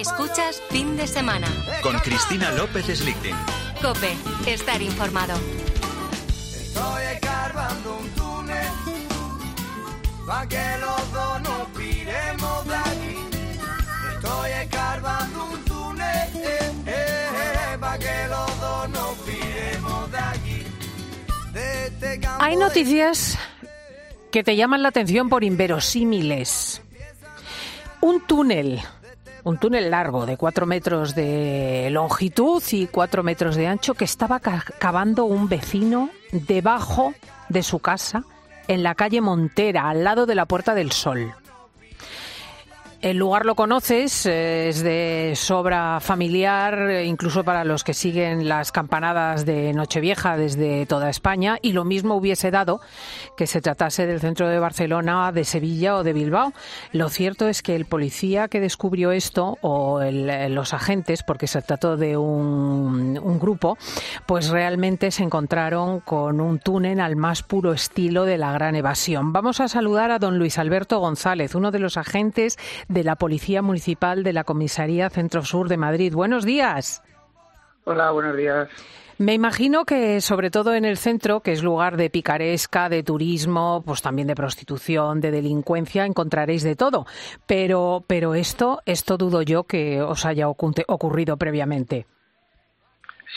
Escuchas fin de semana. Con Cristina López Slichting. Cope, estar informado. Estoy escarbando un túnel pa' que los dos nos piremos de aquí. Estoy escarbando un túnel eh, eh, eh, pa' que los dos nos piremos de aquí. De este campo Hay noticias que te llaman la atención por inverosímiles. Un túnel, un túnel largo de cuatro metros de longitud y cuatro metros de ancho que estaba ca- cavando un vecino debajo de su casa en la calle Montera, al lado de la Puerta del Sol. El lugar lo conoces, eh, es de sobra familiar, eh, incluso para los que siguen las campanadas de Nochevieja desde toda España, y lo mismo hubiese dado que se tratase del centro de Barcelona, de Sevilla o de Bilbao. Lo cierto es que el policía que descubrió esto, o el- eh, los agentes, porque se trató de un, un grupo, pues realmente se encontraron con un túnel al más puro estilo de la gran evasión. Vamos a saludar a don Luis Alberto González, uno de los agentes la Policía Municipal de la Comisaría Centro Sur de Madrid. Buenos días. Hola, buenos días. Me imagino que sobre todo en el centro, que es lugar de picaresca, de turismo, pues también de prostitución, de delincuencia, encontraréis de todo. Pero, pero esto, esto dudo yo que os haya ocurrido previamente.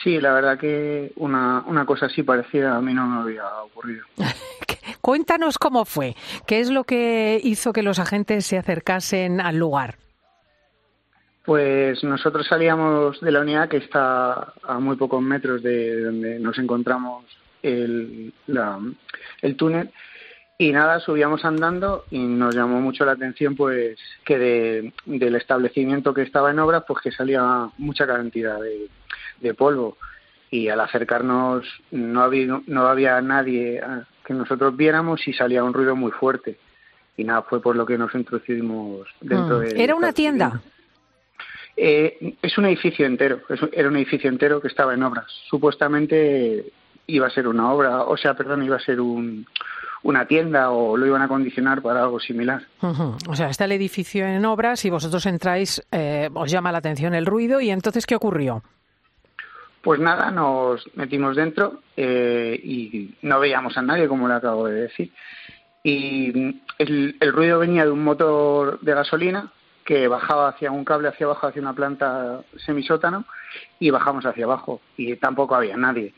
Sí, la verdad que una, una cosa así parecida a mí no me había ocurrido. Cuéntanos cómo fue, qué es lo que hizo que los agentes se acercasen al lugar. Pues nosotros salíamos de la unidad que está a muy pocos metros de donde nos encontramos el, la- el túnel. Y nada, subíamos andando y nos llamó mucho la atención pues que de- del establecimiento que estaba en obras pues que salía mucha cantidad de, de polvo y al acercarnos no había, no había nadie que nosotros viéramos y salía un ruido muy fuerte y nada, fue por lo que nos introducimos dentro Mm. de... ¿Era una tienda? Eh, es un edificio entero, es era un edificio entero que estaba en obras. Supuestamente iba a ser una obra, o sea, perdón, iba a ser un, una tienda o lo iban a condicionar para algo similar. O sea, está el edificio en obras y vosotros entráis, eh, os llama la atención el ruido y entonces, ¿qué ocurrió? Pues nada, nos metimos dentro eh, y no veíamos a nadie, como le acabo de decir. Y el, el ruido venía de un motor de gasolina que bajaba hacia un cable hacia abajo, hacia una planta semisótano, y bajamos hacia abajo, y tampoco había nadie.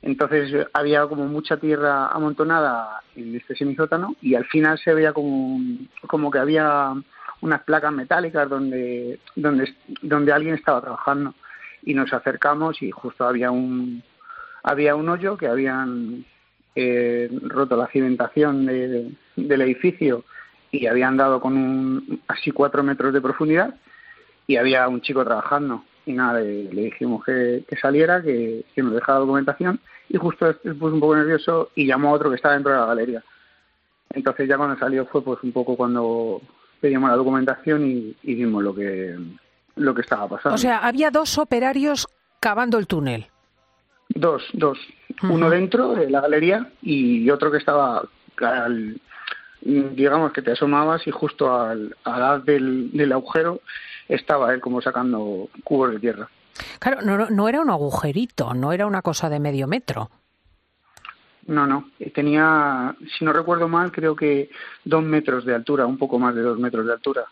Entonces había como mucha tierra amontonada en este semisótano, y al final se veía como, como que había unas placas metálicas donde, donde, donde alguien estaba trabajando y nos acercamos y justo había un había un hoyo que habían eh, roto la cimentación de- del edificio y habían dado con un así cuatro metros de profundidad y había un chico trabajando. Y nada le, dijimos que, que saliera que, que nos dejara documentación y justo puso un poco nervioso y llamó a otro que estaba dentro de la galería. Entonces ya cuando salió fue pues un poco cuando pedimos la documentación y, y vimos lo que lo que estaba pasando O sea, había dos operarios cavando el túnel. Dos, dos. Uno dentro de la galería y otro que estaba al, digamos que te asomabas y justo al, al haz del, del agujero estaba él como sacando cubos de tierra. Claro, no, no- no era un agujerito, no era una cosa de medio metro. No, no. Tenía, si no recuerdo mal, creo que dos metros de altura, un poco más de dos metros de altura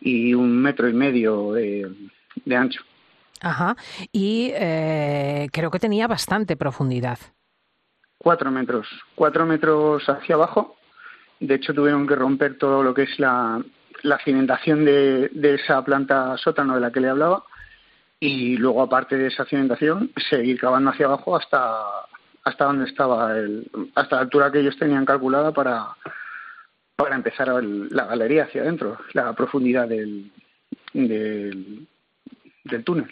y un metro y medio de, de ancho. Ajá. Y eh, creo que tenía bastante profundidad. Cuatro metros. Cuatro metros hacia abajo. De hecho, tuvieron que romper todo lo que es la, la cimentación de, de esa planta sótano de la que le hablaba. Y luego, aparte de esa cimentación, seguir cavando hacia abajo hasta, hasta donde estaba, el, hasta la altura que ellos tenían calculada para, para empezar el- la galería hacia adentro, la profundidad del, del, del túnel.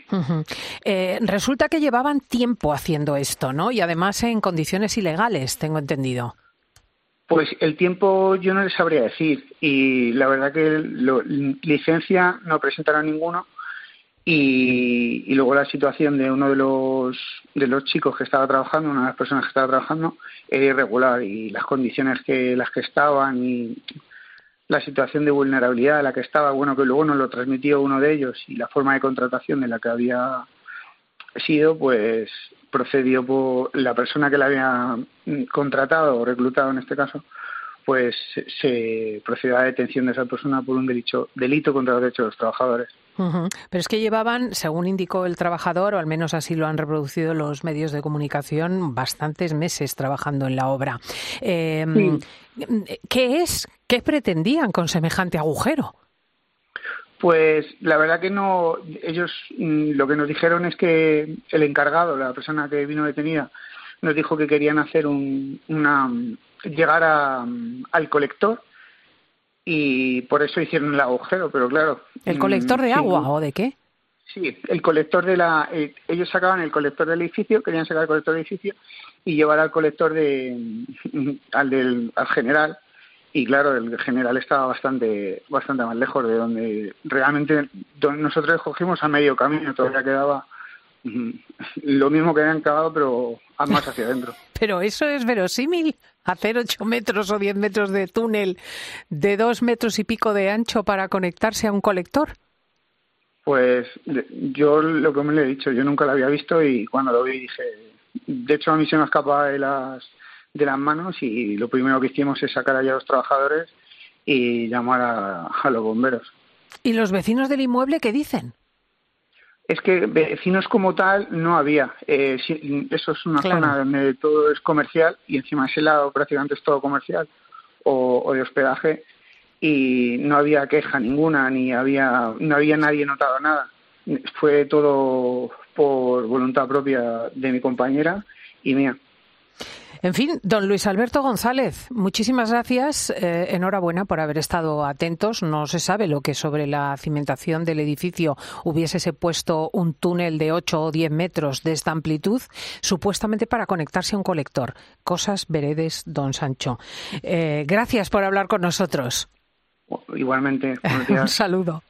Eh, resulta que llevaban tiempo haciendo esto, ¿no? Y además en condiciones ilegales, tengo entendido. Pues el tiempo yo no les sabría decir y la verdad que lo- licencia no presentaron ninguno y, y luego la situación de uno de los de los chicos que estaba trabajando, una de las personas que estaba trabajando, era irregular y las condiciones que las que estaban y la situación de vulnerabilidad en la que estaba, bueno, que luego nos lo transmitió uno de ellos y la forma de contratación de la que había sido, pues procedió por la persona que la había contratado o reclutado en este caso, pues se procedió a la detención de esa persona por un delito, delito contra los derechos de los trabajadores. Pero es que llevaban, según indicó el trabajador, o al menos así lo han reproducido los medios de comunicación, bastantes meses trabajando en la obra. Em, ¿Qué es? ¿Qué pretendían con semejante agujero? Pues la verdad que no, ellos mm, lo que nos dijeron es que el encargado, la persona que vino detenida, nos dijo que querían hacer un, una, llegar al colector y por eso hicieron el agujero, pero claro. ¿El colector de mm, agua o de qué? Sí, el colector de la. Eh, ellos sacaban el colector del edificio, querían sacar el colector del edificio y llevar al colector de, al del al general. Y claro, el general estaba bastante bastante más lejos de donde realmente nosotros cogimos a medio camino, todavía quedaba lo mismo que habían cavado, pero más hacia adentro. pero eso es verosímil hacer ocho metros o diez metros de túnel de dos metros y pico de ancho para conectarse a un colector? Pues yo lo que me le he dicho, yo nunca lo había visto y cuando lo vi dije, de hecho a mí se me escapaba de las, de las manos y lo primero que hicimos es sacar allá a los trabajadores y llamar a, a los bomberos. ¿Y los vecinos del inmueble qué dicen? Es que vecinos como tal no había. Eh, eso es una zona donde todo es comercial y encima ese lado prácticamente es todo comercial o, de hospedaje y no había queja ninguna ni había no había nadie notado nada. Fue todo por voluntad propia de mi compañera y mía. En fin, don Luis Alberto González, muchísimas gracias. Eh, enhorabuena por haber estado atentos. No se sabe lo que sobre la cimentación del edificio hubiese puesto un túnel de 8 o 10 metros de esta amplitud, supuestamente para conectarse a un colector. Cosas veredes, don Sancho. Eh, gracias por hablar con nosotros. Igualmente. un saludo.